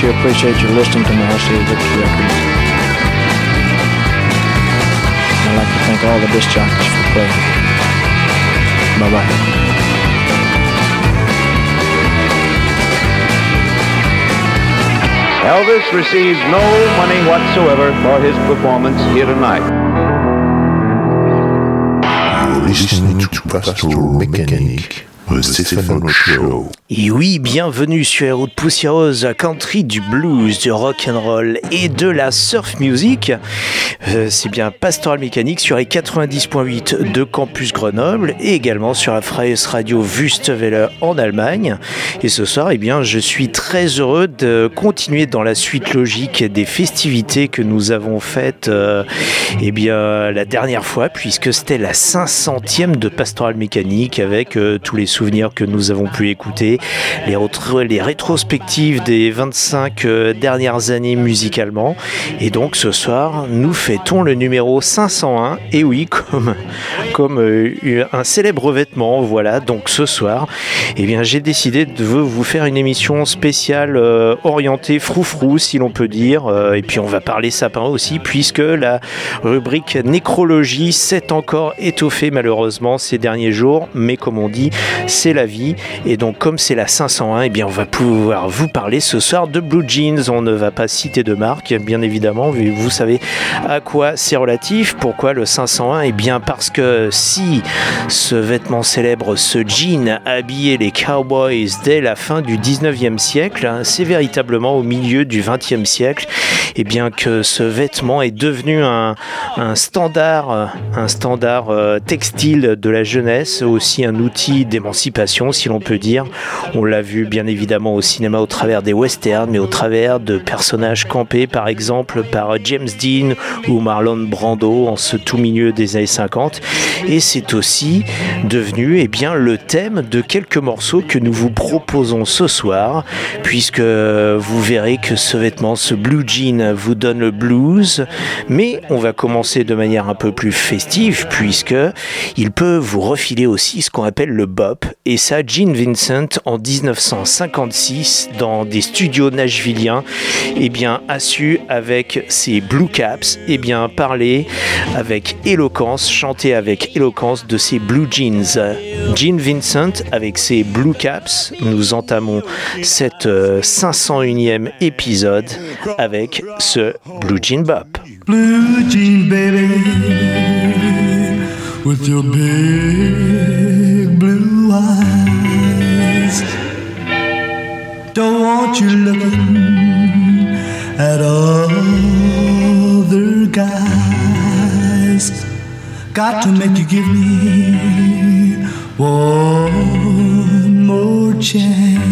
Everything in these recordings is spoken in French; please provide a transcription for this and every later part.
Sure appreciate you listening to my RCA Victor records. I'd like to thank all the disc jockeys for playing. Bye bye. Elvis receives no money whatsoever for his performance here tonight. You're listening to Pastoral Mechanic, the Stephen Show. Et oui, bienvenue sur les routes poussiéreuses, country, du blues, du rock and roll et de la surf music. Euh, c'est bien Pastoral Mécanique sur les 90.8 de Campus Grenoble et également sur la Freies Radio Wüstewelle en Allemagne. Et ce soir, eh bien, je suis très heureux de continuer dans la suite logique des festivités que nous avons faites euh, eh bien, la dernière fois, puisque c'était la 500e de Pastoral Mécanique avec euh, tous les que nous avons pu écouter les, les rétrospectives des 25 euh, dernières années musicalement. Et donc ce soir, nous fêtons le numéro 501. Et oui, comme, comme euh, un célèbre vêtement. Voilà, donc ce soir, eh bien, j'ai décidé de vous faire une émission spéciale euh, orientée froufrou, si l'on peut dire. et puis on va parler sapin aussi, puisque la rubrique nécrologie s'est encore étoffée malheureusement ces derniers jours. Mais comme on dit, c'est la vie. Et donc comme c'est la 501, et eh bien on va pouvoir vous parler ce soir de Blue Jeans. On ne va pas citer de marque, bien évidemment, vous savez à quoi c'est relatif. Pourquoi le 501 Eh bien parce que si ce vêtement célèbre, ce jean habillait les cowboys dès la fin du 19e siècle, hein, c'est véritablement au milieu du 20e siècle, eh bien que ce vêtement est devenu un, standard, un standard euh, textile de la jeunesse, aussi un outil d'émancipation, si l'on peut dire. On l'a vu bien évidemment au cinéma au travers des westerns, mais au travers de personnages campés, par exemple par James Dean ou Marlon Brando en ce tout milieu des années 50. Et c'est aussi devenu eh bien, le thème de quelques morceaux que nous vous proposons ce soir, puisque vous verrez que ce vêtement, ce blue jean, vous donne le blues, mais on va commencer de manière un peu plus festive, puisque il peut vous refiler aussi ce qu'on appelle le bop, et ça, Gene Vincent en 1956 dans des studios nashvilliens, eh bien, a su avec ses Blue Caps, eh bien, parler avec éloquence, chanter avec éloquence de ses Blue Jeans. Gene Vincent avec ses Blue Caps, nous entamons cette 501e euh, épisode avec ce Blue Jean Bop. Blue Jean baby, Want you looking at other guys. Got to make you give me one more chance.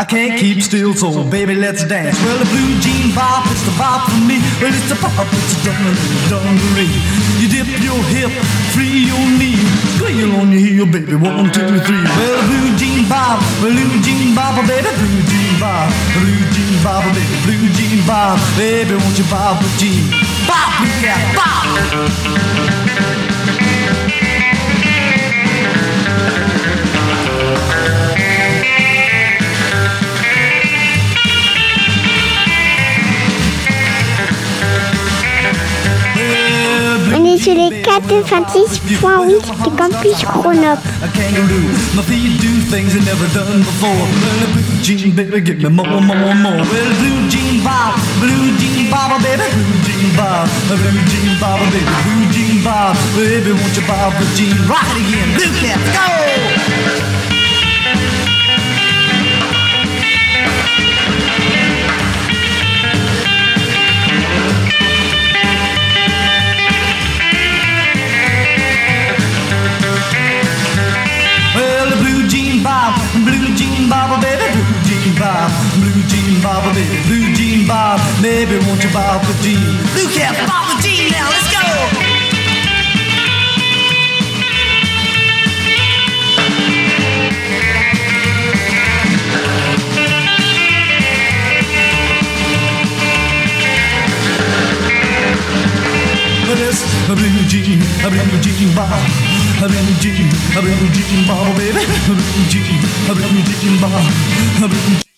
I can't keep still, so baby, let's dance. Well, the blue jean bop, it's the bop for me. Well, it's the pop, it's the dungaree. You dip your hip, free your knee, squeal on your heel, baby. One, two, three. Well, the blue jean bop, blue jean bop, oh, baby, blue jean bop, blue jean bop, oh, baby, blue jean bop, baby, won't you bop a jean? Bop, yeah, bop. A blue jean bob, baby, blue jean bob, baby, won't you bob the jean? Rock again, blue cat, go! Baby, won't you bob the jean? Blue cat, bob the jean now, let's go! This a blue jean, a blue jean bob, a blue jean, a blue jean bob, baby, a blue jean, a blue jean bob, a blue jean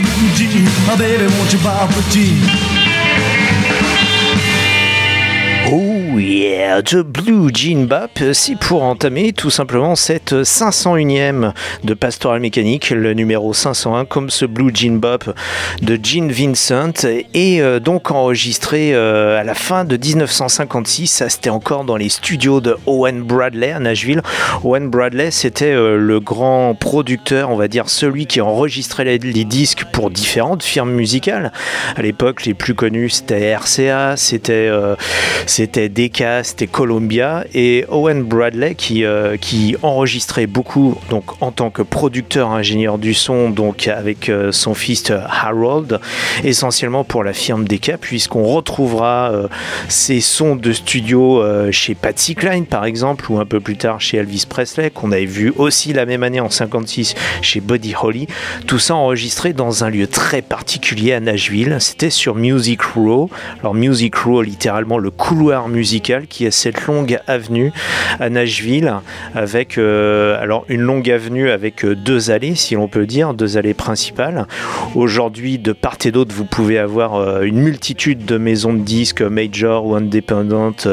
a a baby, won't you bob the jean? Yeah, The Blue Jean Bop, c'est pour entamer tout simplement cette 501ème de Pastoral Mécanique, le numéro 501, comme ce Blue Jean Bop de Gene Vincent, et euh, donc enregistré euh, à la fin de 1956. Ça, c'était encore dans les studios de Owen Bradley à Nashville. Owen Bradley, c'était euh, le grand producteur, on va dire celui qui enregistrait les, disques pour différentes firmes musicales. À l'époque, les plus connus, c'était RCA, c'était euh, c'était C'était Columbia et Owen Bradley qui, euh, qui enregistrait beaucoup donc en tant que producteur ingénieur du son donc avec euh, son fils euh, Harold essentiellement pour la firme Decca puisqu'on retrouvera euh, ces sons de studio chez Patsy Cline par exemple ou un peu plus tard chez Elvis Presley qu'on avait vu aussi la même année en 56 chez Buddy Holly. Tout ça enregistré dans un lieu très particulier à Nashville. C'était sur Music Row. Alors Music Row littéralement le couloir musical qui est cette longue avenue à Nashville avec euh, alors une longue avenue avec euh, deux allées si l'on peut dire deux allées principales. Aujourd'hui de part et d'autre vous pouvez avoir euh, une multitude de maisons de disques major ou indépendantes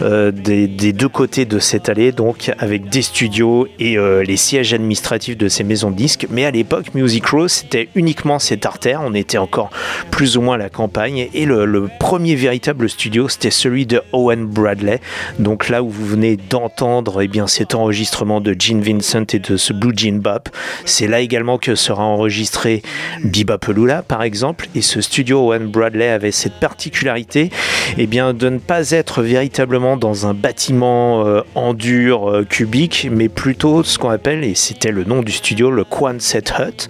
des, deux côtés de cette allée donc avec des studios et les sièges administratifs de ces maisons de disques. Mais à l'époque Music Row c'était uniquement cette artère. On était encore plus ou moins à la campagne. Et le, le premier véritable studio c'était celui de Owen Bradley. Donc là où vous venez d'entendre eh bien, cet enregistrement de Gene Vincent et de ce Blue Jean Bop, c'est là également que sera enregistré Bebopalula par exemple. Et ce studio Owen Bradley avait cette particularité eh bien, de ne pas être véritablement dans un bâtiment euh, en dur euh, cubique, mais plutôt ce qu'on appelle, et c'était le nom du studio, le Quonset Hut.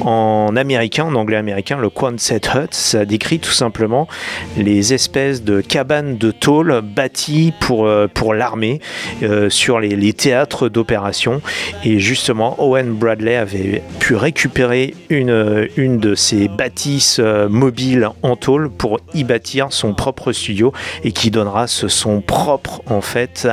En américain, en anglais américain, le Quonset Hut, ça décrit tout simplement les espèces de cabanes de tôle bâties pour, euh, l'armée euh, sur les, théâtres d'opération. Et justement, Owen Bradley avait pu récupérer une, de ces bâtisses euh, mobiles en tôle pour y bâtir son propre studio et qui donnera ce son propre en fait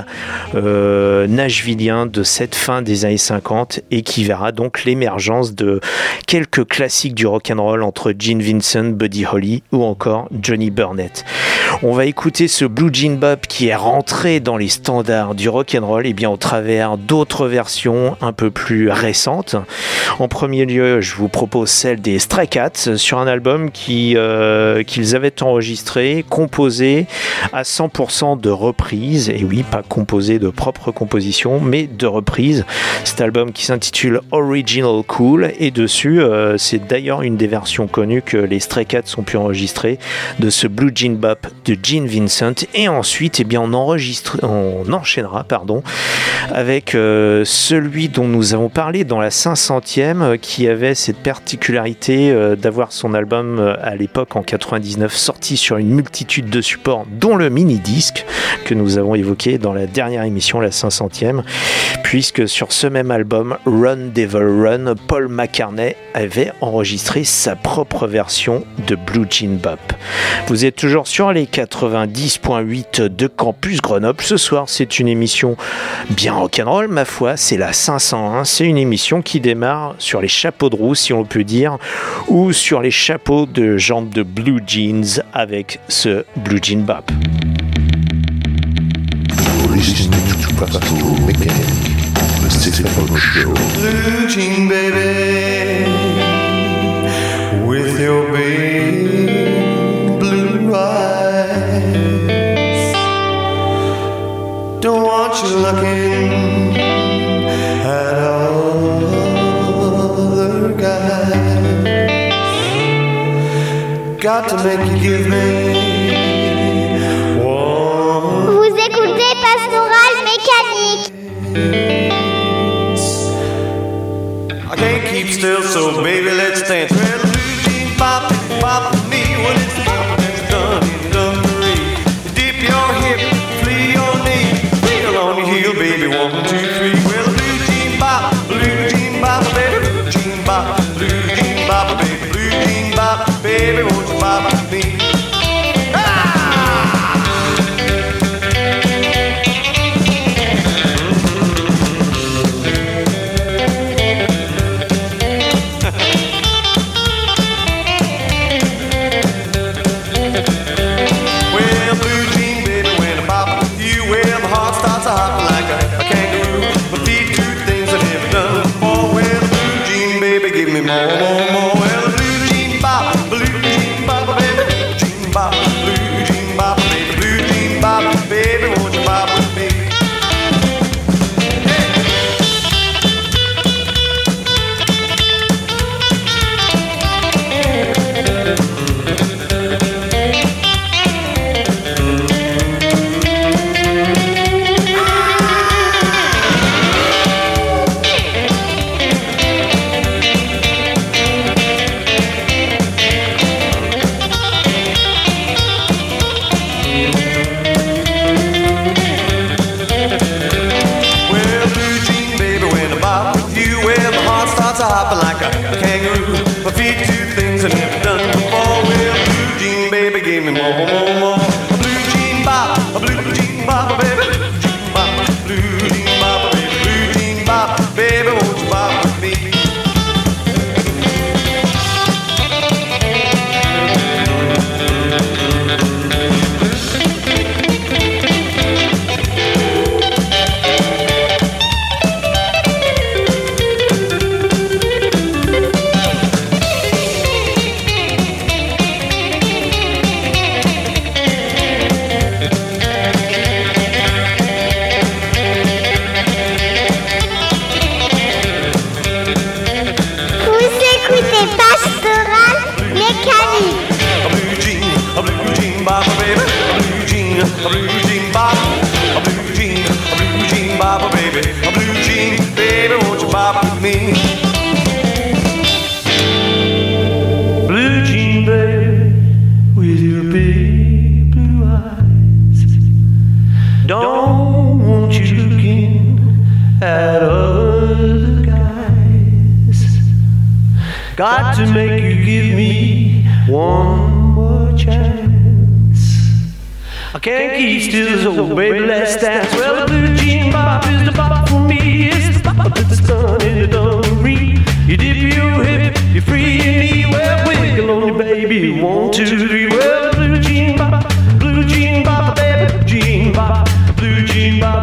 euh, de cette fin des années 50 et qui verra donc l'émergence de quelques classiques du rock'n'roll entre Gene Vincent, Buddy Holly ou encore Johnny Burnett. On va écouter ce Blue Jean Qui est rentré dans les standards du rock'n'roll et bien au travers d'autres versions un peu plus récentes. En premier lieu, je vous propose celle des Stray Cats sur un album qui, euh, qu'ils avaient enregistré, composé à 100% de reprises. Et oui, pas composé de propres compositions, mais de reprises. Cet album qui s'intitule Original Cool et dessus, euh, c'est d'ailleurs une des versions connues que les Stray Cats ont pu enregistrer de ce Blue Jean Bop de Gene Vincent. Et ensuite, eh bien, on, enchaînera pardon, avec euh, celui dont nous avons parlé dans la 500e, euh, qui avait cette particularité euh, d'avoir son album à l'époque en 99 sorti sur une multitude de supports, dont le mini-disque que nous avons évoqué dans la dernière émission, la 500e, puisque sur ce même album, Run Devil Run, Paul McCartney avait enregistré sa propre version de Blue Jean Bop. Vous êtes toujours sur les 90.8 de Campus Grenoble. Ce soir, c'est une émission bien rock'n'roll, ma foi. C'est la 501. C'est une émission qui démarre sur les chapeaux de roue, si on peut dire, ou sur les chapeaux de jambes de blue jeans avec ce blue jean bap. Blue jean baby. you looking at other guys? Got to make you give me one. I can't keep still, so baby, let's dance. Can't keep still so baby, let's dance. Well, the blue jean bop is the bop for me. It's the bop that's done in the dungaree. You dip your hip, you free your knee. Well, wiggle on your baby. One, two, three. Well, blue jean bop, blue jean bop, baby, blue jean bop, blue jean bop.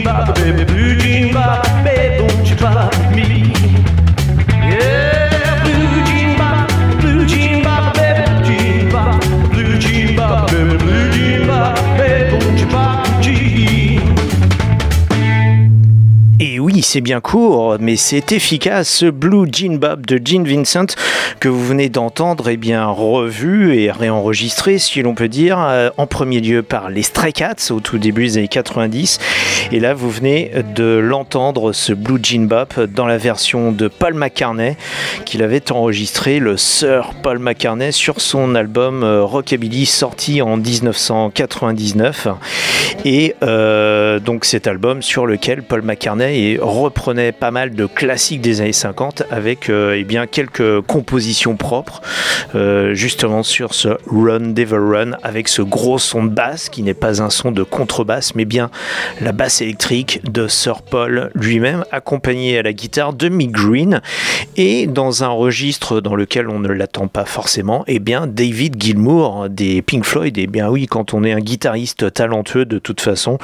baby blue jean baby, don't you drop me? C'est bien court, mais c'est efficace. Ce Blue Jean Bob de Gene Vincent que vous venez d'entendre est bien revu et réenregistré, si l'on peut dire, euh, en premier lieu par les Stray Cats au tout début des années 90. Et là, vous venez de l'entendre, ce Blue Jean Bob, dans la version de Paul McCartney, qu'il avait enregistré, le Sir Paul McCartney, sur son album euh, Rockabilly sorti en 1999. Et euh, donc cet album sur lequel Paul McCartney reprenait pas mal de classiques des années 50 avec euh, eh bien, quelques compositions propres euh, justement sur ce Run Devil Run avec ce gros son de basse qui n'est pas un son de contrebasse mais bien la basse électrique de Sir Paul lui-même accompagné à la guitare de Mick Green. Et dans un registre dans lequel on ne l'attend pas forcément eh bien David Gilmour des Pink Floyd. Et eh bien oui quand on est un guitariste talentueux de toute façon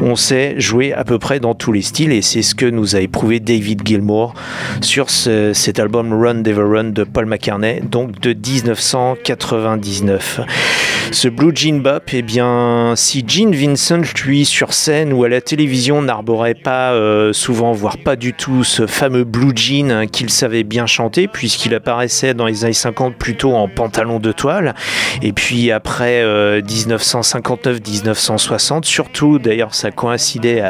on sait jouer à peu près dans tous les styles et c'est ce que nous a éprouvé David Gilmour sur cet album Run Devil Run de Paul McCartney, donc de 1999. Ce Blue Jean Bop, eh bien, si Gene Vincent, lui, sur scène ou à la télévision, n'arborait pas euh, souvent, voire pas du tout, ce fameux Blue Jean hein, qu'il savait bien chanter, puisqu'il apparaissait dans les années 50 plutôt en pantalon de toile, et puis après 1959-1960, euh, surtout, d'ailleurs, ça coïncidait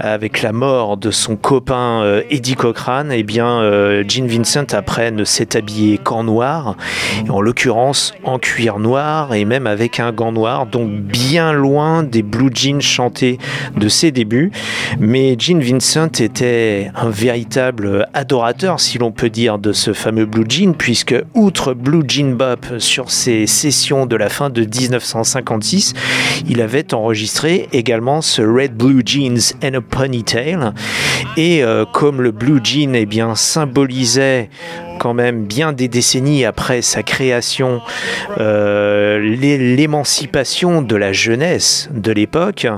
avec la mort de son copain euh, Eddie Cochrane, eh bien, Gene Vincent, après, ne s'est habillé qu'en noir, en l'occurrence en cuir noir, et même avec un gant noir, donc bien loin des blue jeans chantés de ses débuts. Mais Gene Vincent était un véritable adorateur, si l'on peut dire, de ce fameux blue jean, puisque outre Blue Jean Bop sur ses sessions de la fin de 1956, il avait enregistré également ce Red Blue Jeans and a Ponytail. Et euh, comme le blue jean eh bien, symbolisait quand même bien des décennies après sa création euh, l'émancipation de la jeunesse de l'époque,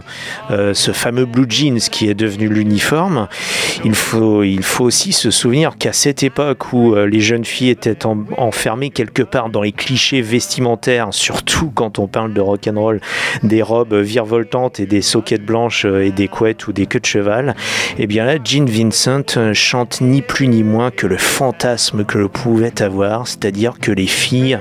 euh, ce fameux blue jeans qui est devenu l'uniforme. Il faut, il faut aussi se souvenir qu'à cette époque où euh, les jeunes filles étaient enfermées quelque part dans les clichés vestimentaires, surtout quand on parle de rock and roll, des robes virevoltantes et des soquettes blanches et des couettes ou des queues de cheval, et eh bien là, Gene Vincent chante ni plus ni moins que le fantasme que pouvait avoir, c'est-à-dire que les filles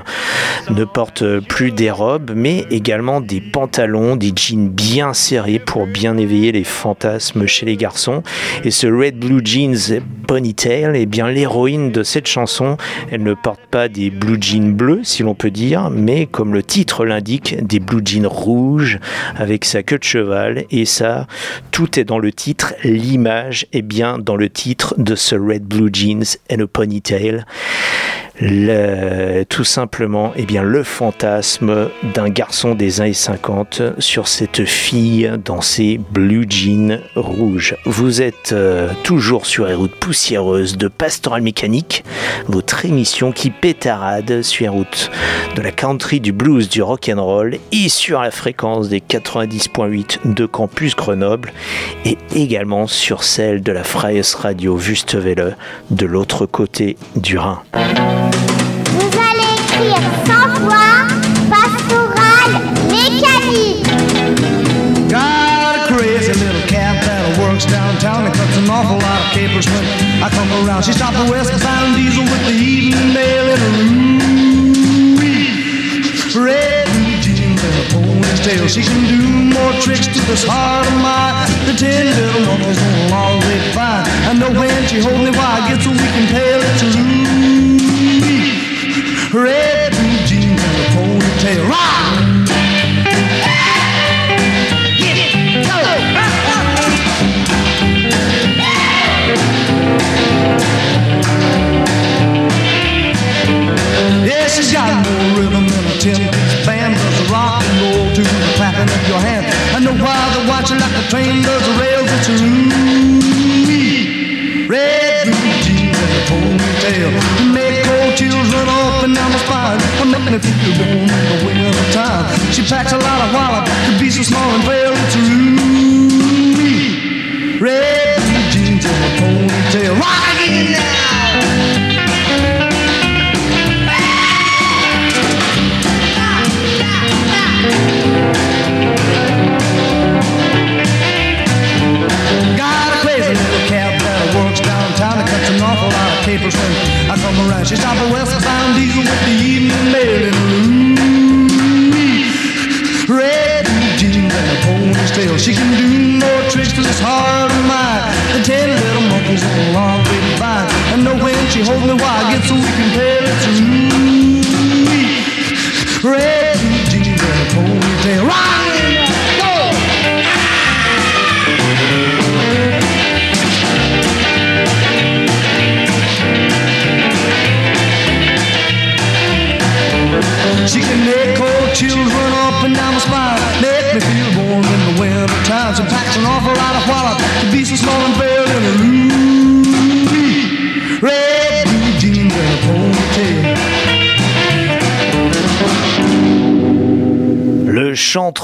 ne portent plus des robes, mais également des pantalons, des jeans bien serrés pour bien éveiller les fantasmes chez les garçons. Et ce Red Blue Jeans Ponytail, eh bien l'héroïne de cette chanson, elle ne porte pas des blue jeans bleus, si l'on peut dire, mais comme le titre l'indique, des blue jeans rouges avec sa queue de cheval. Et ça, tout est dans le titre, l'image est bien dans le titre de ce Red Blue Jeans and a Ponytail неделя. Tout simplement eh bien, le fantasme d'un garçon des années 50 sur cette fille dans ses blue jeans rouges. Vous êtes euh, toujours sur les routes poussiéreuses de Pastoral Mécanique, votre émission qui pétarade sur les routes de la country, du blues, du rock and roll et sur la fréquence des 90.8 de Campus Grenoble et également sur celle de la Freies Radio Wüstewelle de l'autre côté du Rhin. Écrire 100 fois pastoral mécanique. Got a crazy little cat that works downtown and cuts an awful lot of capers when I come around. She stopped the westbound diesel with the evening mail in room. Red jeans and a ponytail. She can do more tricks to this heart of mine. The ten little on a long way fine. I know when she holds me, why I get so weak and pale. It's a red blue jeans and a ponytail. Rock! Yeah, she's got more rhythm than a ten-piece band does rock and roll to the clapping of your hand. I know why they're watching like a train does the rails. It's a red blue jeans and a ponytail. Down spine. I make me feel warm in the winter time. She packs a lot of wallop to be so small and pale. It's a red jeans and a ponytail. Rock now. Papers when I come around. She stopped a westbound diesel with the evening mail in her Red jeans and a ponytail. She can do more tricks to this heart of mine than ten little monkeys on a long grapevine. I know when she holds me while I get so weak and pale, it's a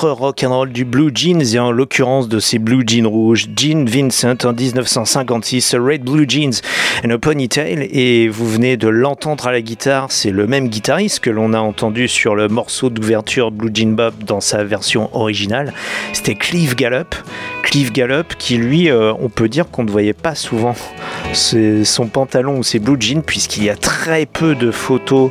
Rock and roll du Blue Jeans et en l'occurrence de ces Blue Jeans rouges, Gene Vincent en 1956, Red Blue Jeans and a Ponytail et vous venez de l'entendre à la guitare, c'est le même guitariste que l'on a entendu sur le morceau d'ouverture Blue Jean Bob dans sa version originale, c'était Clive Gallup. Clive Gallup qui lui, euh, on peut dire qu'on ne voyait pas souvent son pantalon ou ses blue jeans puisqu'il y a très peu de photos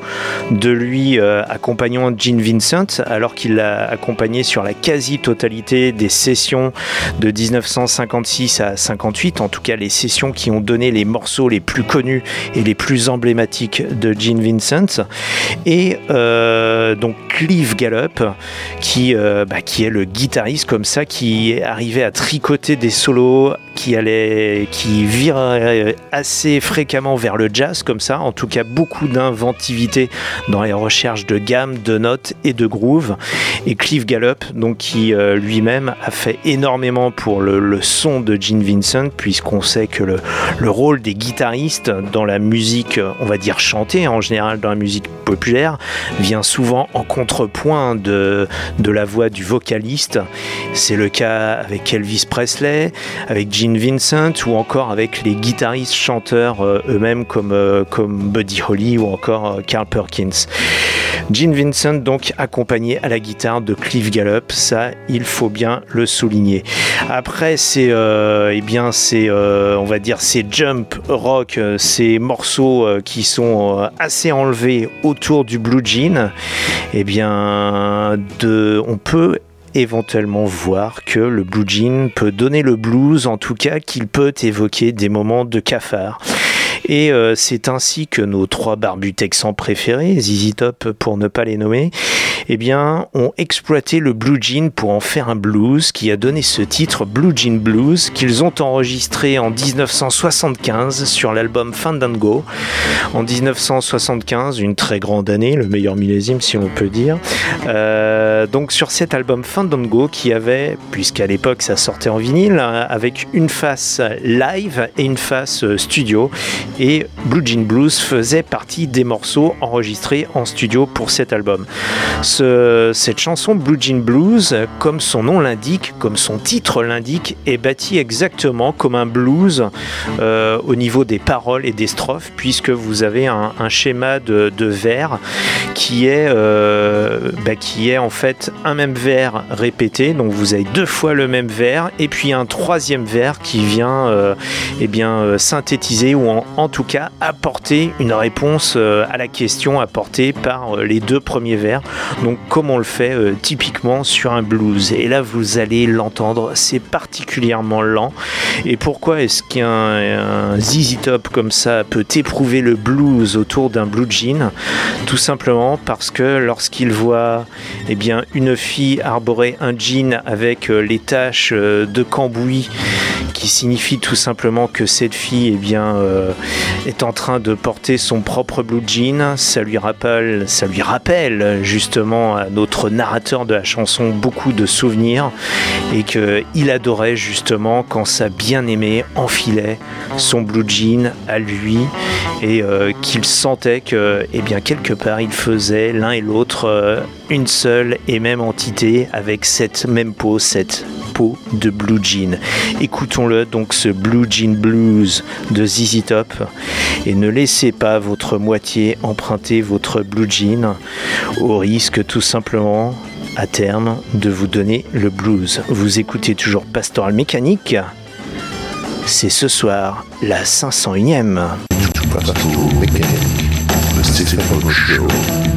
de lui euh, accompagnant Gene Vincent alors qu'il l'a accompagné sur la quasi-totalité des sessions de 1956 à 58, en tout cas les sessions qui ont donné les morceaux les plus connus et les plus emblématiques de Gene Vincent. Et euh, donc Clive Gallup qui, euh, bah, qui est le guitariste comme ça qui arrivait à tricoter des solos qui allait qui virait assez fréquemment vers le jazz comme ça en tout cas beaucoup d'inventivité dans les recherches de gamme de notes et de groove et Clive Gallup donc qui euh, lui-même a fait énormément pour le, le son de Gene Vincent puisqu'on sait que le, le rôle des guitaristes dans la musique on va dire chantée en général dans la musique populaire vient souvent en contrepoint de, de la voix du vocaliste. C'est le cas avec Elvis Presley, avec Gene Vincent ou encore avec les guitaristes chanteurs euh, eux-mêmes comme, euh, comme Buddy Holly ou encore euh, Carl Perkins. Gene Vincent donc accompagné à la guitare de Clive Gallup, ça il faut bien le souligner. Après c'est euh, eh bien c'est on va dire ces jump rock, ces morceaux qui sont assez enlevés autour du blue jean, eh bien de on peut éventuellement voir que le blue jean peut donner le blues, en tout cas qu'il peut évoquer des moments de cafard. Et euh, c'est ainsi que nos trois barbus texans préférés, ZZ Top pour ne pas les nommer, eh bien, ont exploité le blue jean pour en faire un blues qui a donné ce titre Blue Jean Blues qu'ils ont enregistré en 1975 sur l'album Fandango. En 1975, une très grande année, le meilleur millésime si on peut dire. Euh, donc sur cet album Fandango qui avait, puisqu'à l'époque ça sortait en vinyle, hein, avec une face live et une face euh, studio. Et Blue Jean Blues faisait partie des morceaux enregistrés en studio pour cet album. Ce- cette chanson Blue Jean Blues, comme son nom l'indique, comme son titre l'indique, est bâtie exactement comme un blues euh, au niveau des paroles et des strophes, puisque vous avez un, schéma de, vers qui est, euh, bah, qui est en fait un même vers répété. Donc vous avez deux fois le même vers et puis un troisième vers qui vient euh, eh bien, synthétiser ou en, en tout cas apporter une réponse à la question apportée par les deux premiers vers. Donc comme on le fait euh, typiquement sur un blues? Et là vous allez l'entendre, c'est particulièrement lent. Et pourquoi est-ce qu'un un ZZ Top comme ça peut éprouver le blues autour d'un blue jean? Tout simplement parce que lorsqu'il voit eh bien, une fille arborer un jean avec euh, les taches euh, de cambouis qui signifie tout simplement que cette fille eh bien, euh, est en train de porter son propre blue jean. Ça lui rappelle, ça lui rappelle justement à notre narrateur de la chanson beaucoup de souvenirs et qu'il adorait justement quand sa bien-aimée enfilait son blue jean à lui et euh, qu'il sentait que eh bien, quelque part il faisait l'un et l'autre euh, une seule et même entité avec cette même peau, cette peau de blue jean. Donc ce blue jean blues de ZZ Top et ne laissez pas votre moitié emprunter votre blue jean au risque tout simplement à terme de vous donner le blues. Vous écoutez toujours Pastoral Mécanique. C'est ce soir la 501e. Pastoral Mécanique, le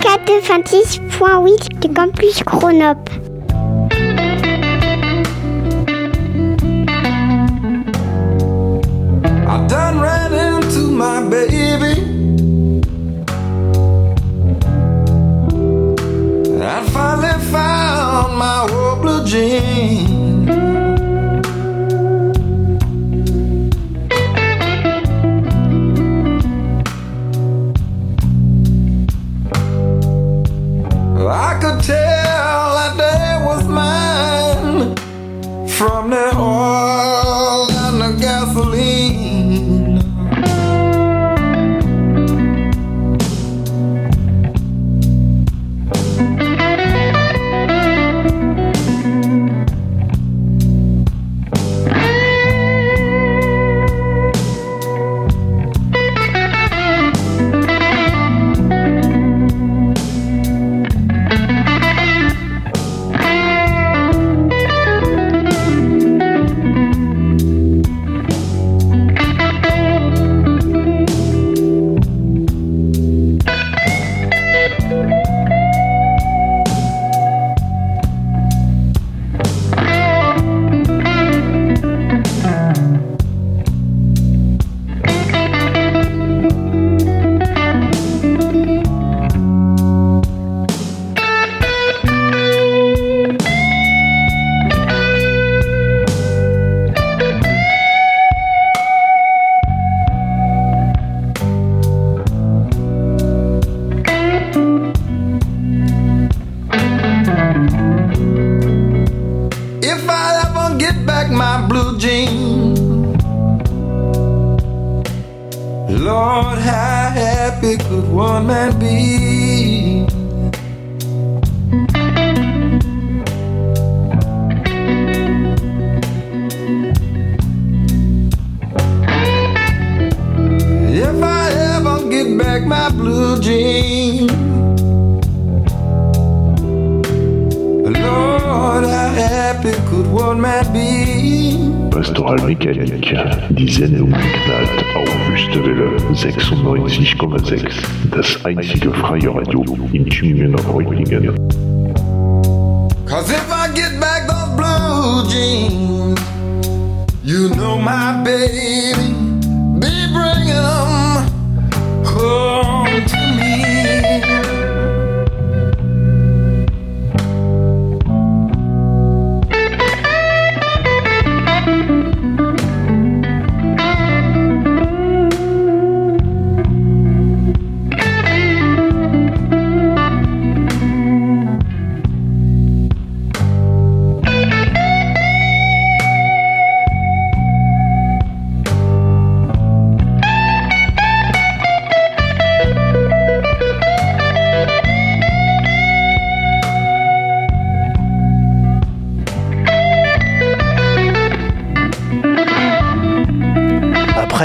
426.8 de Campus Chronop. I done ran into my baby. I finally found my old blue jeans. My blue jeans, Lord, how happy could one man be? Pastoral Mécanique, die Sendung knallt auf Wüstewelle 96,6, das einzige freie Radio in Tübingen und Reutlingen. Cause if I get back those blue jeans, you know my baby be bringing them home to.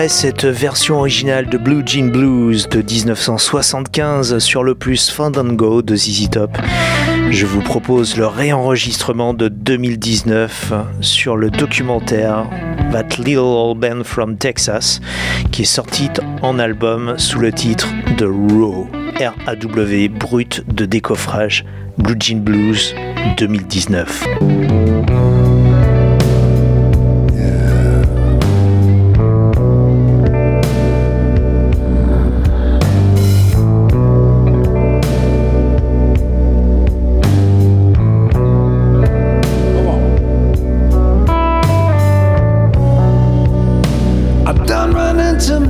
Cette version originale de Blue Jean Blues de 1975 sur le plus Fandango de ZZ Top, je vous propose le réenregistrement de 2019 sur le documentaire That Little Old Band from Texas qui est sorti en album sous le titre The Raw, R-A-W, brut de décoffrage, Blue Jean Blues 2019.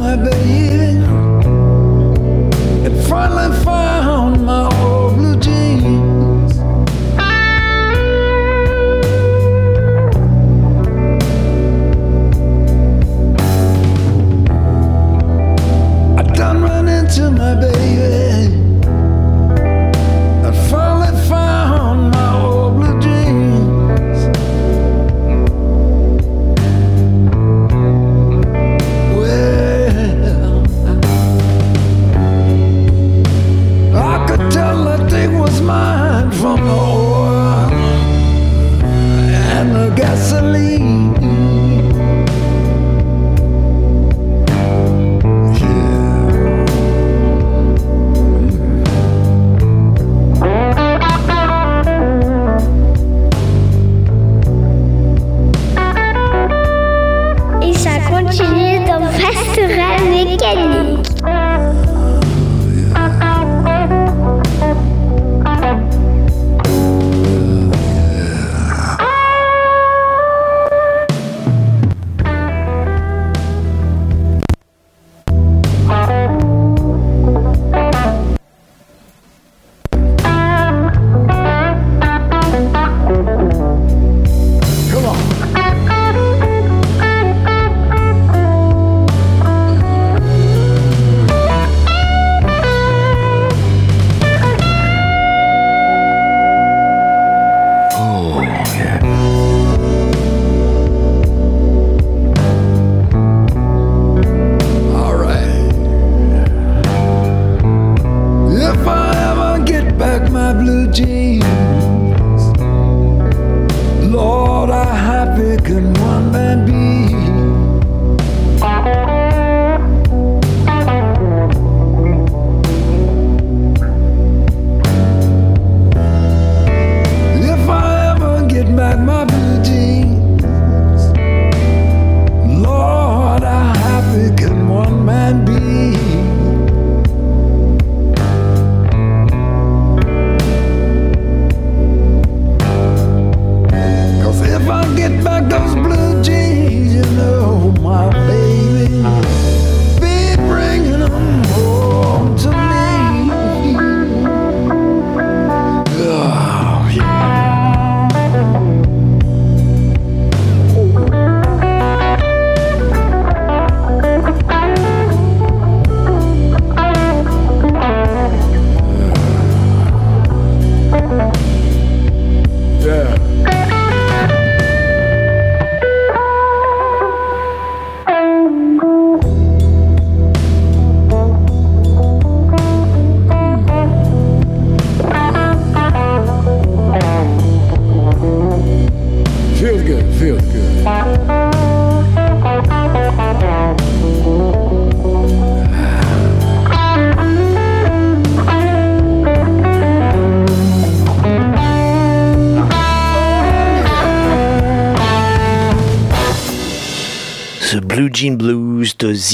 My baby de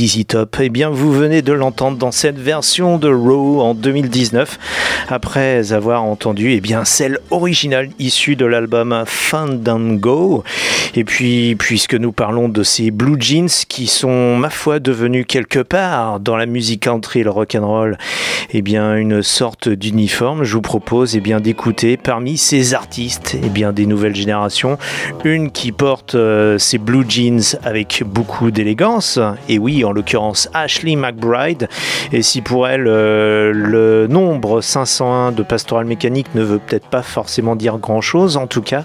ZZ. Eh bien, vous venez de l'entendre dans cette version de Raw en 2019, après avoir entendu eh bien, celle originale issue de l'album Fandango. Et puis, puisque nous parlons de ces blue jeans qui sont, ma foi, devenus quelque part dans la musique country le rock'n'roll, eh bien, une sorte d'uniforme, je vous propose eh bien, d'écouter parmi ces artistes eh bien, des nouvelles générations, une qui porte euh, ces blue jeans avec beaucoup d'élégance, et oui, en l'occurrence Ashley McBride. Et si pour elle, euh, le nombre 501 de Pastoral Mécanique ne veut peut-être pas forcément dire grand-chose, en tout cas,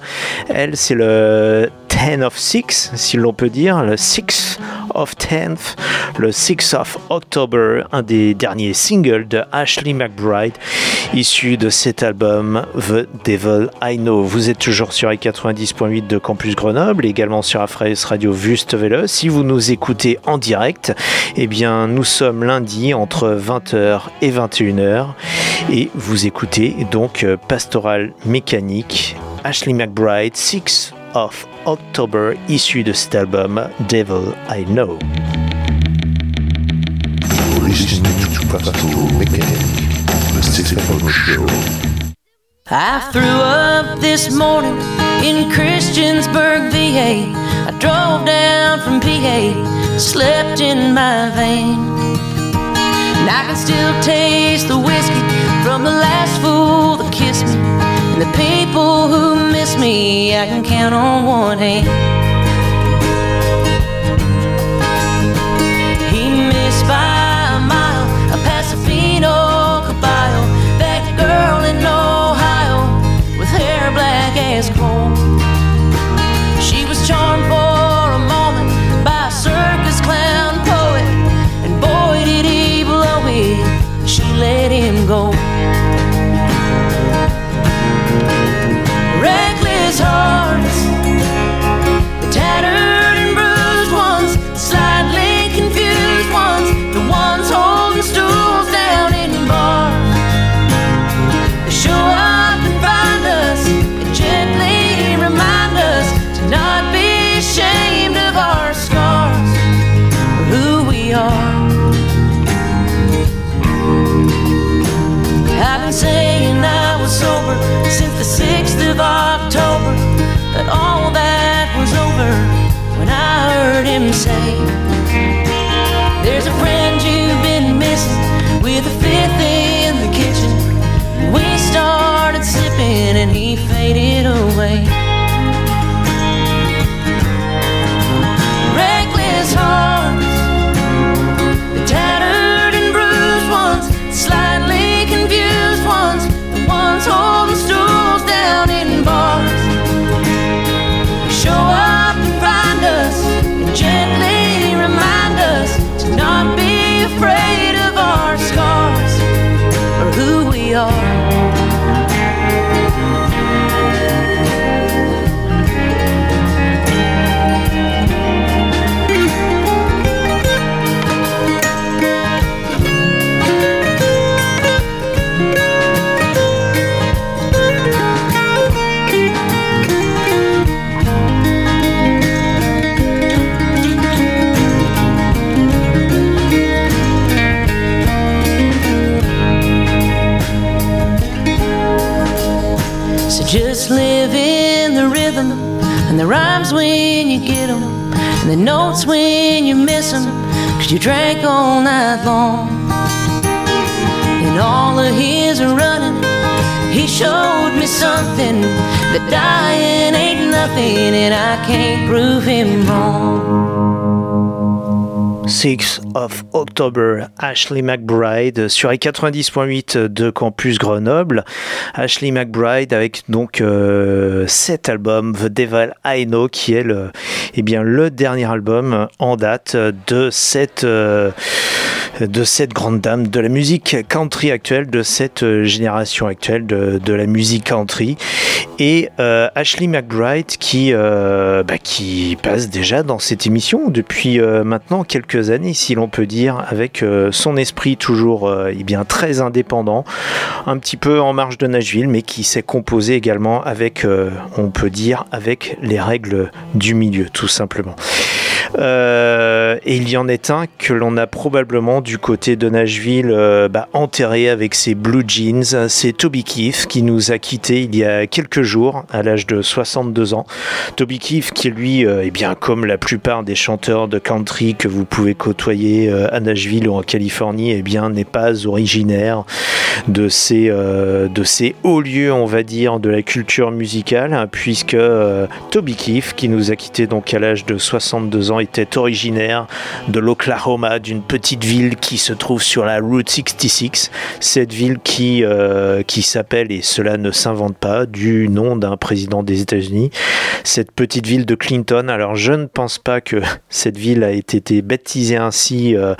elle, c'est le 10 of 6, si l'on peut dire, le 6 of 10th, le 6 of October, un des derniers singles de Ashley McBride, issu de cet album The Devil I Know. Vous êtes toujours sur les 90.8 de Campus Grenoble, également sur Afraïs Radio Wüstewelle. Si vous nous écoutez en direct, eh bien, nous sommes lundi entre 20h et 21h et vous écoutez donc Pastoral Mécanique, Ashley McBride, 6 of October, issu de cet album Devil I Know. I threw up this morning in Christiansburg, VA. I drove down from PA, slept in my van. And I can still taste the whiskey from the last fool that kissed me. The people who miss me, I can count on one hand. When you get them and the notes when you miss them cause you drank all night long. And all of his running he showed me something. That dying ain't nothing and I can't prove him wrong. 6 of October, Ashley McBride sur les 90.8 de Campus Grenoble. Ashley McBride avec donc euh, cet album The Devil I Know qui est le, eh bien, le dernier album en date de cette, euh, de cette grande dame de la musique country actuelle, de cette génération actuelle de, la musique country. Et euh, Ashley McBride qui, bah, qui passe déjà dans cette émission depuis maintenant quelques années, si l'on peut dire, avec euh, son esprit toujours euh, eh très indépendant, un petit peu en marge de Nashville, mais qui s'est composé également avec, euh, on peut dire, avec les règles du milieu, tout simplement. Euh, et il y en est un que l'on a probablement du côté de Nashville euh, bah, enterré avec ses blue jeans. C'est Toby Keith qui nous a quittés il y a quelques jours à l'âge de 62 ans. Toby Keith qui lui, euh, bien comme la plupart des chanteurs de country que vous pouvez côtoyer à Nashville ou en Californie, eh bien n'est pas originaire de ces, de ces hauts lieux, on va dire, de la culture musicale, puisque Toby Keith, qui nous a quittés donc à l'âge de 62 ans, était originaire de l'Oklahoma, d'une petite ville qui se trouve sur la Route 66. Cette ville qui, euh, qui s'appelle, et cela ne s'invente pas, du nom d'un président des États-Unis, cette petite ville de Clinton. Alors je ne pense pas que cette ville a été baptisée ainsi euh,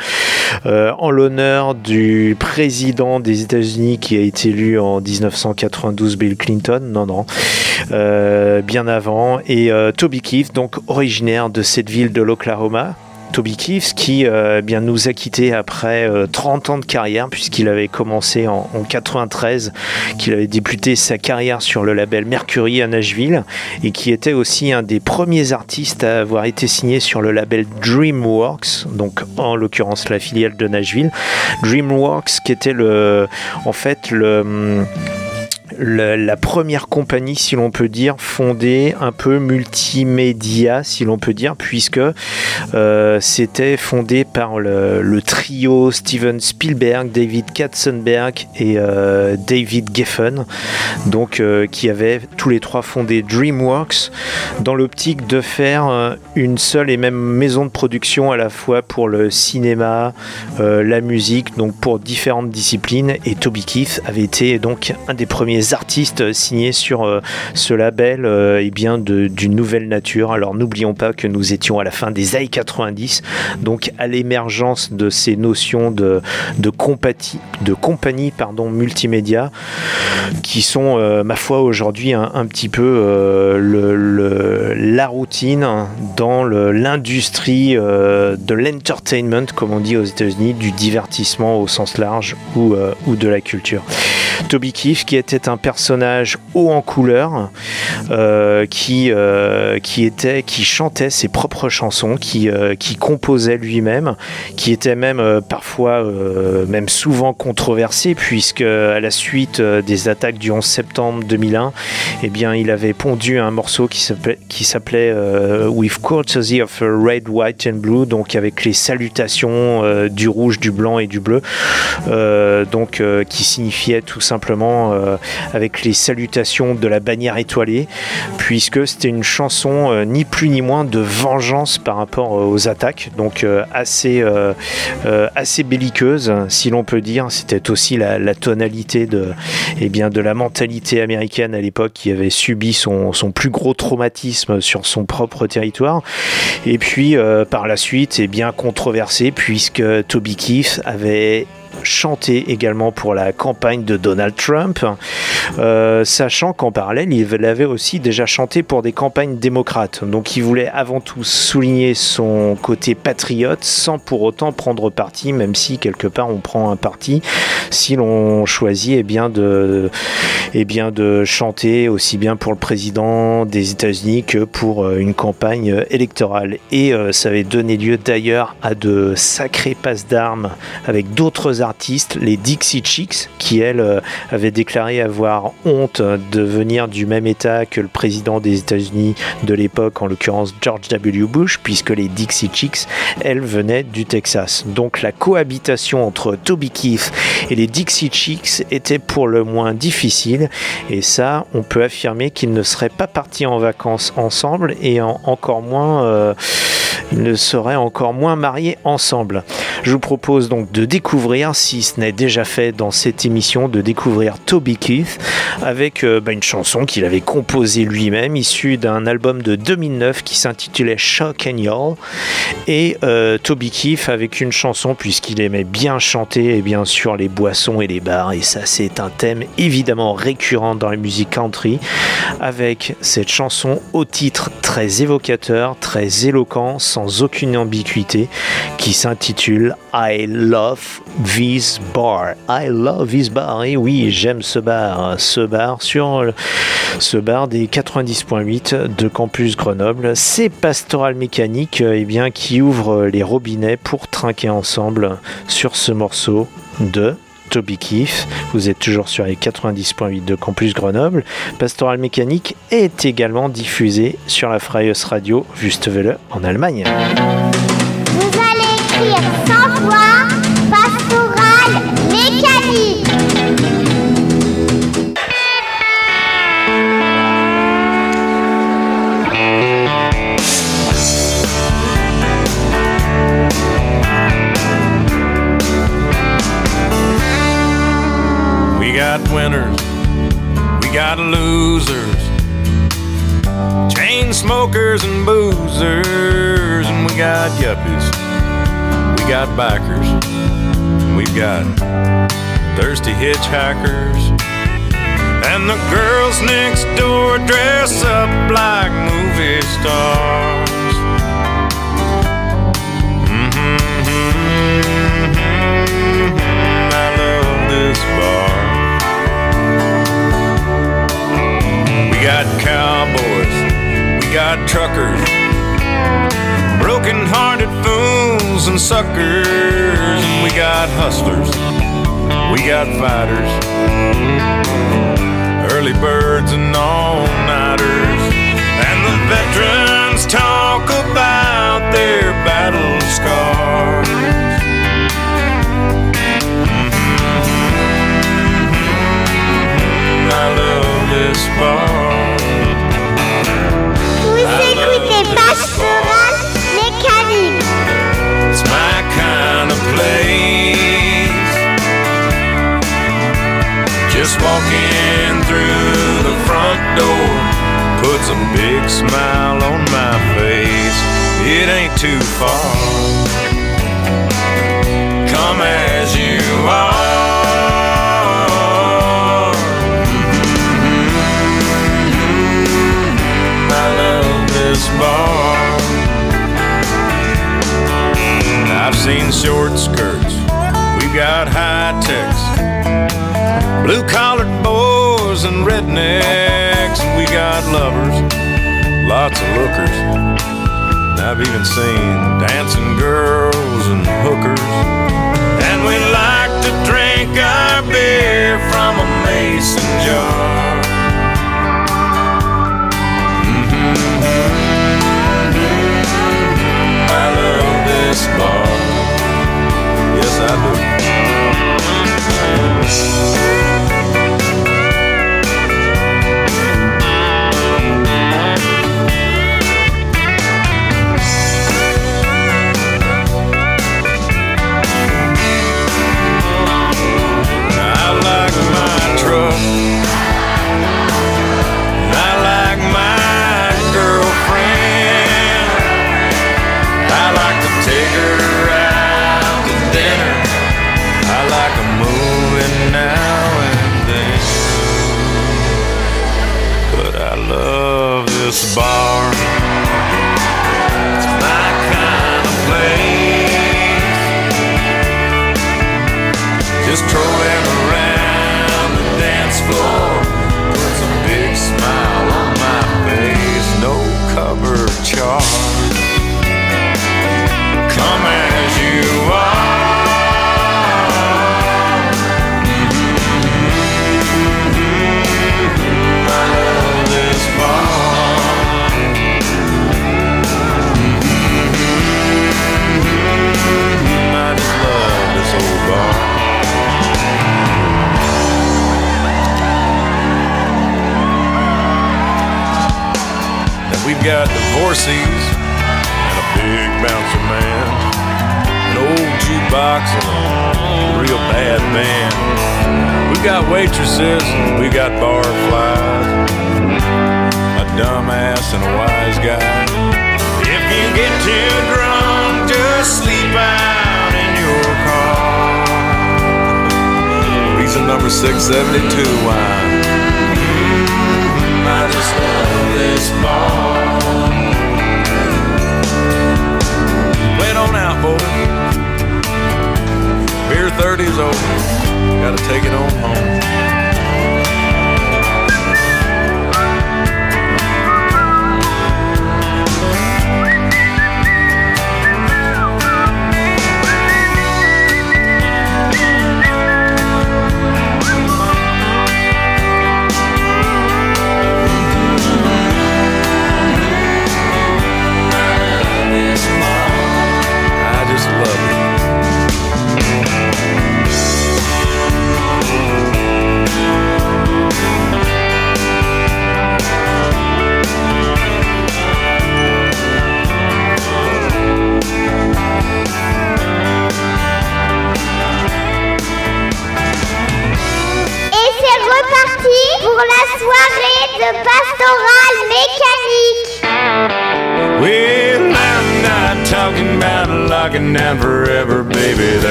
euh, en l'honneur du président des États-Unis qui a été élu en 1992, Bill Clinton. Non, non, bien avant. Et Toby Keith, donc originaire de cette ville de l'Oklahoma. Toby Keith qui euh, bien nous a quittés après euh, 30 ans de carrière puisqu'il avait commencé en, en 93 qu'il avait débuté sa carrière sur le label Mercury à Nashville et qui était aussi un des premiers artistes à avoir été signé sur le label DreamWorks donc en l'occurrence la filiale de Nashville DreamWorks qui était le en fait le hum, la première compagnie, si l'on peut dire, fondée un peu multimédia, si l'on peut dire, puisque euh, c'était fondé par le, trio Steven Spielberg, David Katzenberg et euh, David Geffen, donc euh, qui avaient tous les trois fondé DreamWorks dans l'optique de faire une seule et même maison de production à la fois pour le cinéma, la musique, donc pour différentes disciplines. Et Toby Keith avait été donc un des premiers artistes signés sur euh, ce label euh, eh bien d'une nouvelle nature. Alors n'oublions pas que nous étions à la fin des années 90, donc à l'émergence de ces notions de, compati- de compagnie pardon, multimédia qui sont, euh, ma foi, aujourd'hui un, petit peu euh, la routine dans l'industrie euh, de l'entertainment, comme on dit aux États-Unis, du divertissement au sens large euh, ou de la culture. Toby Keith qui était un personnage haut en couleur, euh, qui, euh, qui, était, qui chantait ses propres chansons, qui, euh, qui composait lui-même, qui était même parfois, même souvent controversé, puisque à la suite des attaques du 11 septembre 2001, eh bien, il avait pondu un morceau qui s'appelait, With Courtesy of Red, White and Blue, donc avec les salutations du rouge, du blanc et du bleu, donc qui signifiait tout simplement euh, avec les salutations de la bannière étoilée, puisque c'était une chanson euh, ni plus ni moins de vengeance par rapport euh, aux attaques, donc assez, assez belliqueuse, si l'on peut dire. C'était aussi la, tonalité de, eh bien, de la mentalité américaine à l'époque qui avait subi son, plus gros traumatisme sur son propre territoire. Et puis par la suite, eh bien controversé puisque Toby Keith avait chanté également pour la campagne de Donald Trump, euh, sachant qu'en parallèle, il avait aussi déjà chanté pour des campagnes démocrates. Donc il voulait avant tout souligner son côté patriote sans pour autant prendre parti, même si quelque part on prend un parti si l'on choisit eh bien, de, eh bien, de chanter aussi bien pour le président des États-Unis que pour euh, une campagne électorale. Et euh, ça avait donné lieu d'ailleurs à de sacrés passes d'armes avec d'autres les Dixie Chicks, qui elles euh, avaient déclaré avoir honte de venir du même état que le président des États-Unis de l'époque, en l'occurrence George W. Bush, puisque les Dixie Chicks, elles, venaient du Texas. Donc la cohabitation entre Toby Keith et les Dixie Chicks était pour le moins difficile, et ça, on peut affirmer qu'ils ne seraient pas partis en vacances ensemble, et en- encore moins, euh, ne seraient encore moins mariés ensemble. Je vous propose donc de découvrir, si ce n'est déjà fait dans cette émission, de découvrir Toby Keith avec euh, bah, une chanson qu'il avait composée lui-même, issue d'un album de 2009 qui s'intitulait Shock and Yell. Et euh, Toby Keith avec une chanson, puisqu'il aimait bien chanter, et bien sûr les boissons et les bars. Et ça, c'est un thème évidemment récurrent dans la musique country, avec cette chanson au titre très évocateur, très éloquent, sans aucune ambiguïté, qui s'intitule I Love This Bar. I Love This Bar. Et oui, j'aime ce bar. Ce bar sur ce bar des 90.8 de Campus Grenoble. C'est Pastoral Mécanique eh bien, qui ouvre les robinets pour trinquer ensemble sur ce morceau de Toby Keith. Vous êtes toujours sur les 90.8 de Campus Grenoble. Pastoral Mécanique est également diffusé sur la Freies Radio Wüstewelle en Allemagne. Vous allez écrire 100 fois got winners, we got losers, chain smokers and boozers, and we got yuppies, we got bikers, and we've got thirsty hitchhikers, and the girls next door dress up like movie stars. Mhm, I love this bar. Got cowboys, we got truckers, broken hearted fools and suckers, and we got hustlers, we got fighters, early birds and all nighters, and the veterans talk about their battle scars. Mm-hmm. Mm-hmm. I love this bar. Mécanique. It's my kind of place. Just walking through the front door puts a big smile on my face. It ain't too far. Come as you are. seen short skirts, we got high techs, blue collared boys and rednecks, we got lovers, lots of lookers. I've even seen dancing girls and hookers, and we like to drink our beer from a mason jar. Mm -hmm. sabe?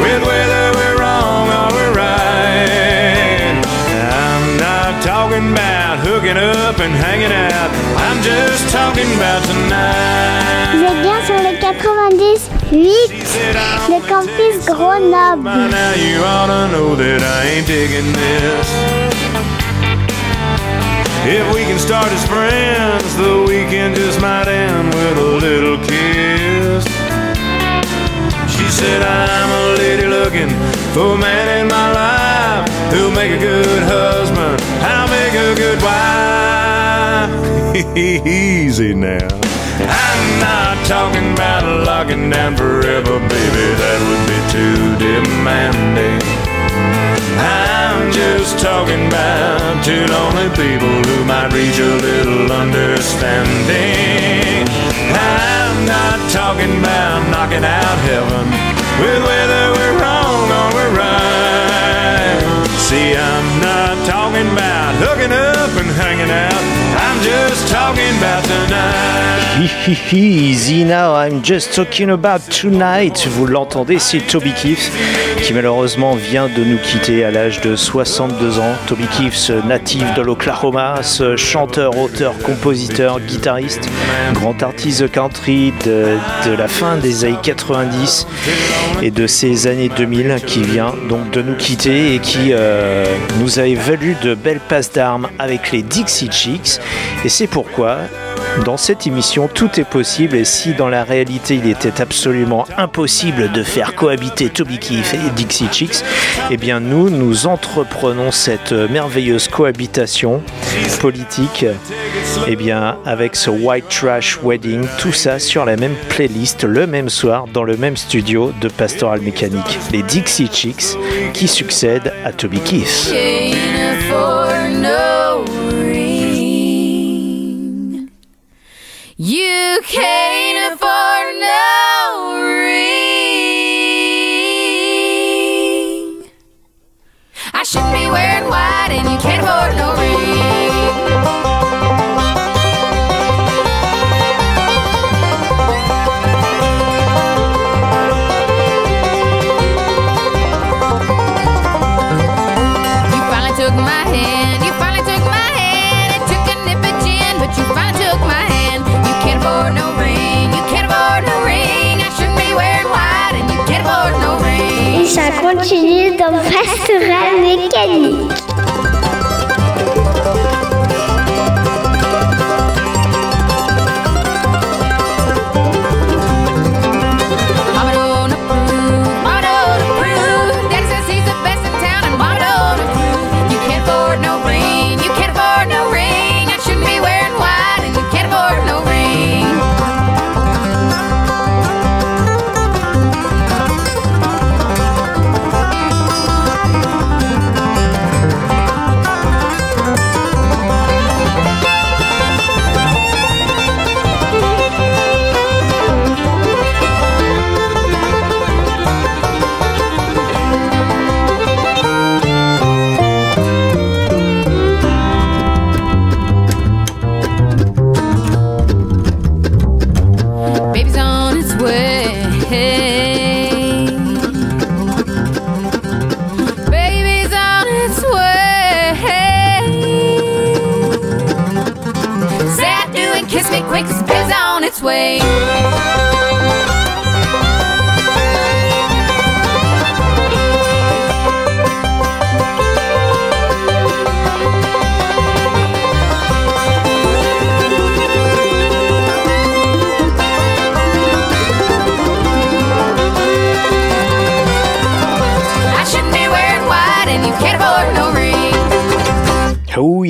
with whether we're wrong or we're right. I'm not talking about hooking up and hanging out. I'm just talking about tonight. Vous sur le 90 8, le campus Grenoble. Now you ought to know that I ain't digging this. If we can start as friends, the weekend just might end with a little kiss. Said, I'm a lady looking for a man in my life who'll make a good husband. I'll make a good wife. Easy now. I'm not talking about locking down forever, baby. That would be too demanding. I'm just talking about two lonely people who might reach a little understanding. Talking about knocking out heaven with whether we're wrong or we're right. See, I'm not talking about hooking up and hanging out. Just talking about tonight. Now, I'm just talking about tonight. Vous l'entendez, c'est Toby Keith qui malheureusement vient de nous quitter à l'âge de 62 ans. Toby Keith, natif de l'Oklahoma, ce chanteur, auteur, compositeur, guitariste, grand artiste country de, de la fin des années 90 et de ces années 2000 qui vient donc de nous quitter et qui euh, nous avait valu de belles passes d'armes avec les Dixie Chicks. Et c'est pourquoi dans cette émission, tout est possible. Et si dans la réalité il était absolument impossible de faire cohabiter Toby Keith et Dixie Chicks, eh bien nous, nous entreprenons cette merveilleuse cohabitation politique eh bien, avec ce White Trash Wedding, tout ça sur la même playlist le même soir dans le même studio de Pastoral Mécanique, les Dixie Chicks qui succèdent à Toby Keith. You can't afford no ring. I shouldn't be wearing white, and you can't afford no ring. Continue dans Pastoral Mécanique. Way.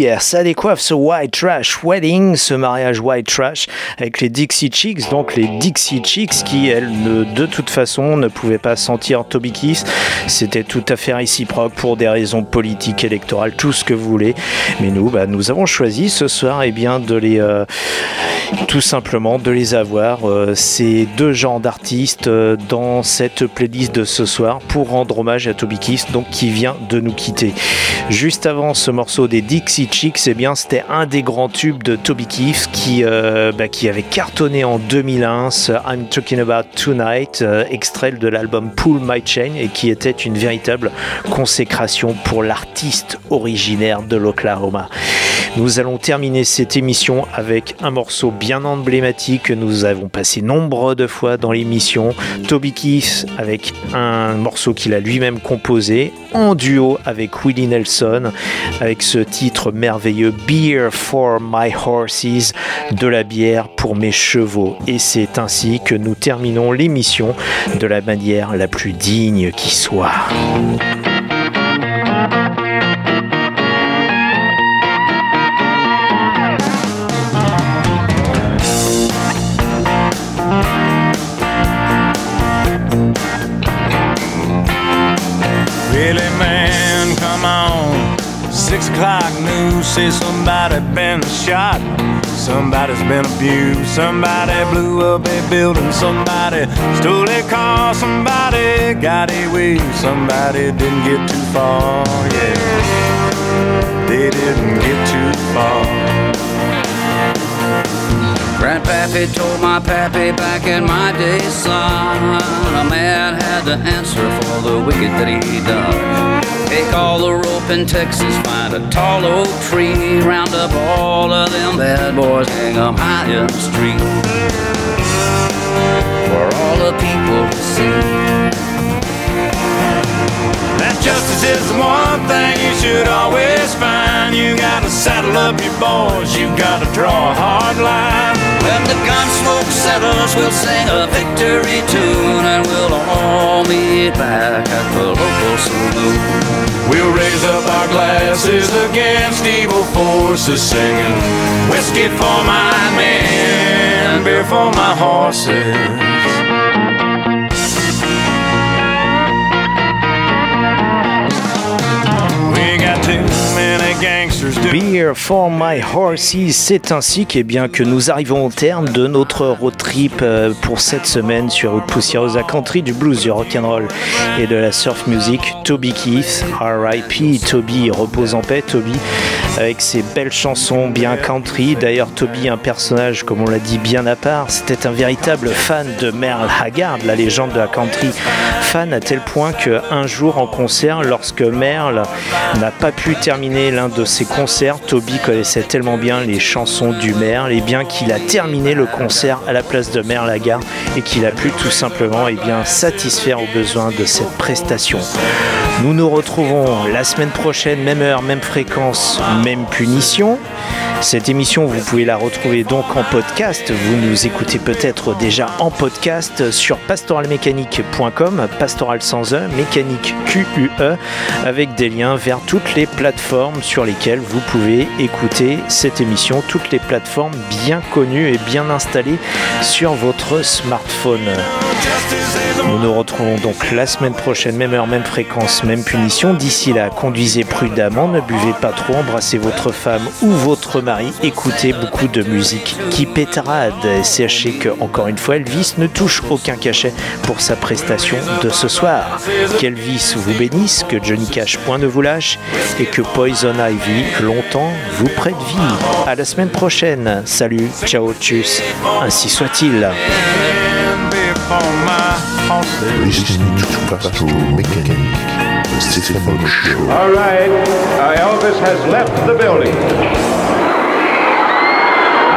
Yeah, ça décoiffe ce White Trash Wedding, ce mariage White Trash avec les Dixie Chicks, donc les Dixie Chicks qui, elles, de toute façon, ne pouvaient pas sentir Toby Keith. C'était tout à fait réciproque pour des raisons politiques, électorales, tout ce que vous voulez. Mais nous, bah, nous avons choisi ce soir, eh bien, de les, euh, tout simplement, de les avoir, euh, ces deux genres d'artistes euh, dans cette playlist de ce soir pour rendre hommage à Toby Keith, donc qui vient de nous quitter. Juste avant ce morceau des Dixie Chicks, bien, c'était un des grands tubes de Toby Keith qui, euh, bah, qui avait cartonné en 2001, ce I'm Talking About Tonight, euh, extrait de l'album Pull My Chain et qui était une véritable consécration pour l'artiste originaire de l'Oklahoma. Nous allons terminer cette émission avec un morceau bien emblématique que nous avons passé nombre de fois dans l'émission. Toby Keith avec un morceau qu'il a lui-même composé en duo avec Willie Nelson, avec ce titre merveilleux Beer for My Horses, de la bière pour mes chevaux. Et c'est ainsi que nous terminons l'émission de la manière la plus digne qui soit. Six o'clock news says somebody been shot. Somebody's been abused. Somebody blew up a building. Somebody stole a car. Somebody got away. Somebody didn't get too far. Yeah, they didn't get too far. Grandpappy told my pappy back in my day, son, a man had to answer for the wicked that he done. Take all the rope in Texas, find a tall oak tree, round up all of them bad boys, hang 'em high in the street. For all the people to see. Justice is the one thing you should always find. You gotta saddle up your boys, you gotta draw a hard line. When the gun smoke settles, we'll sing a victory tune and we'll all meet back at the local saloon. We'll raise up our glasses against evil forces, singing whiskey for my men, beer for my horses. Beer for my horses, c'est ainsi que, eh bien, que nous arrivons au terme de notre road trip euh, pour cette semaine sur Route Poussiéreuse à Country, du blues, du rock'n'roll et de la surf music. Toby Keith, R.I.P. Toby, repose en paix, Toby, avec ses belles chansons bien country. D'ailleurs, Toby, un personnage, comme on l'a dit, bien à part. C'était un véritable fan de Merle Haggard, la légende de la country. Fan à tel point qu'un jour en concert, lorsque Merle n'a pas pu terminer l'un de ses concerts, Toby connaissait tellement bien les chansons du Merle, et bien qu'il a terminé le concert à la place de Merle Haggard et qu'il a pu tout simplement et bien, satisfaire aux besoins de cette prestation. Nous nous retrouvons la semaine prochaine, même heure, même fréquence, même punition. Cette émission, vous pouvez la retrouver donc en podcast. Vous nous écoutez peut-être déjà en podcast sur pastoralmécanique.com, pastoral sans E, mécanique QUE, avec des liens vers toutes les plateformes sur lesquelles vous pouvez écouter cette émission, toutes les plateformes bien connues et bien installées sur votre smartphone. Nous nous retrouvons donc la semaine prochaine, même heure, même fréquence, même punition. D'ici là, conduisez prudemment, ne buvez pas trop, embrassez votre femme ou votre mari, écoutez beaucoup de musique qui pétarade. Sachez que, encore une fois, Elvis ne touche aucun cachet pour sa prestation de ce soir. Qu'Elvis vous bénisse, que Johnny Cash point ne vous lâche et que Poison Ivy longtemps vous prête vie. À la semaine prochaine. Salut, ciao, tchuss. Ainsi soit-il.